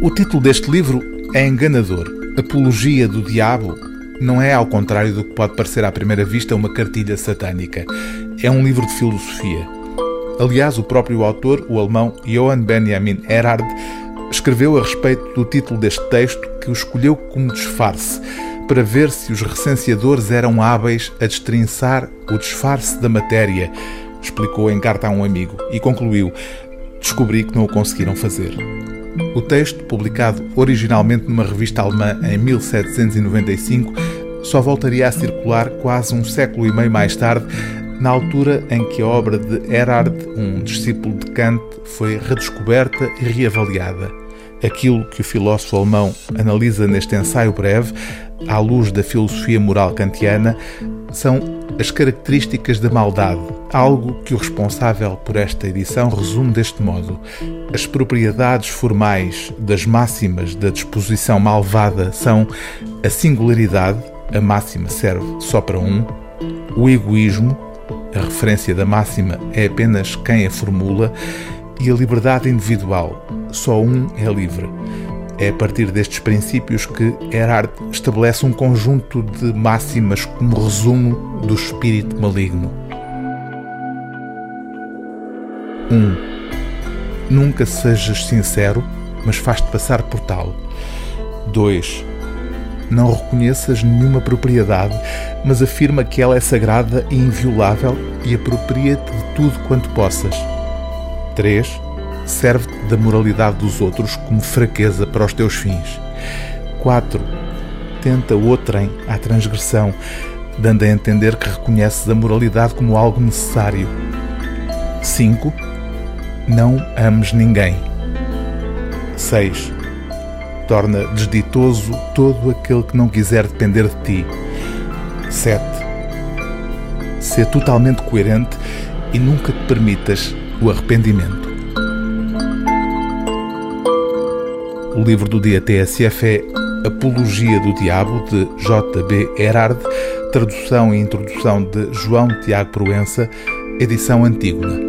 O título deste livro é enganador. Apologia do Diabo não é, ao contrário do que pode parecer à primeira vista, uma cartilha satânica. É um livro de filosofia. Aliás, o próprio autor, o alemão Johann Benjamin Erhard, escreveu a respeito do título deste texto que o escolheu como disfarce, para ver se os recenseadores eram hábeis a destrinçar o disfarce da matéria, explicou em carta a um amigo, e concluiu: Descobri que não o conseguiram fazer. O texto, publicado originalmente numa revista alemã em 1795, só voltaria a circular quase um século e meio mais tarde, na altura em que a obra de Erhard, um discípulo de Kant, foi redescoberta e reavaliada. Aquilo que o filósofo alemão analisa neste ensaio breve, à luz da filosofia moral kantiana, são as características da maldade, algo que o responsável por esta edição resume deste modo: as propriedades formais das máximas da disposição malvada são a singularidade, a máxima serve só para um, o egoísmo, a referência da máxima é apenas quem a formula, e a liberdade individual, só um é livre. É a partir destes princípios que Erhard estabelece um conjunto de máximas como resumo do espírito maligno. 1. Um, nunca sejas sincero, mas faz-te passar por tal. 2. Não reconheças nenhuma propriedade, mas afirma que ela é sagrada e inviolável e apropria-te de tudo quanto possas. 3 serve-te da moralidade dos outros como fraqueza para os teus fins. 4. Tenta outrem à transgressão, dando a entender que reconheces a moralidade como algo necessário. 5. Não ames ninguém. 6. Torna desditoso todo aquele que não quiser depender de ti. 7. Ser totalmente coerente e nunca te permitas o arrependimento. O livro do dia TSF é Apologia do Diabo, de J.B. Erhard, tradução e introdução de João Tiago Proença, edição Antígona.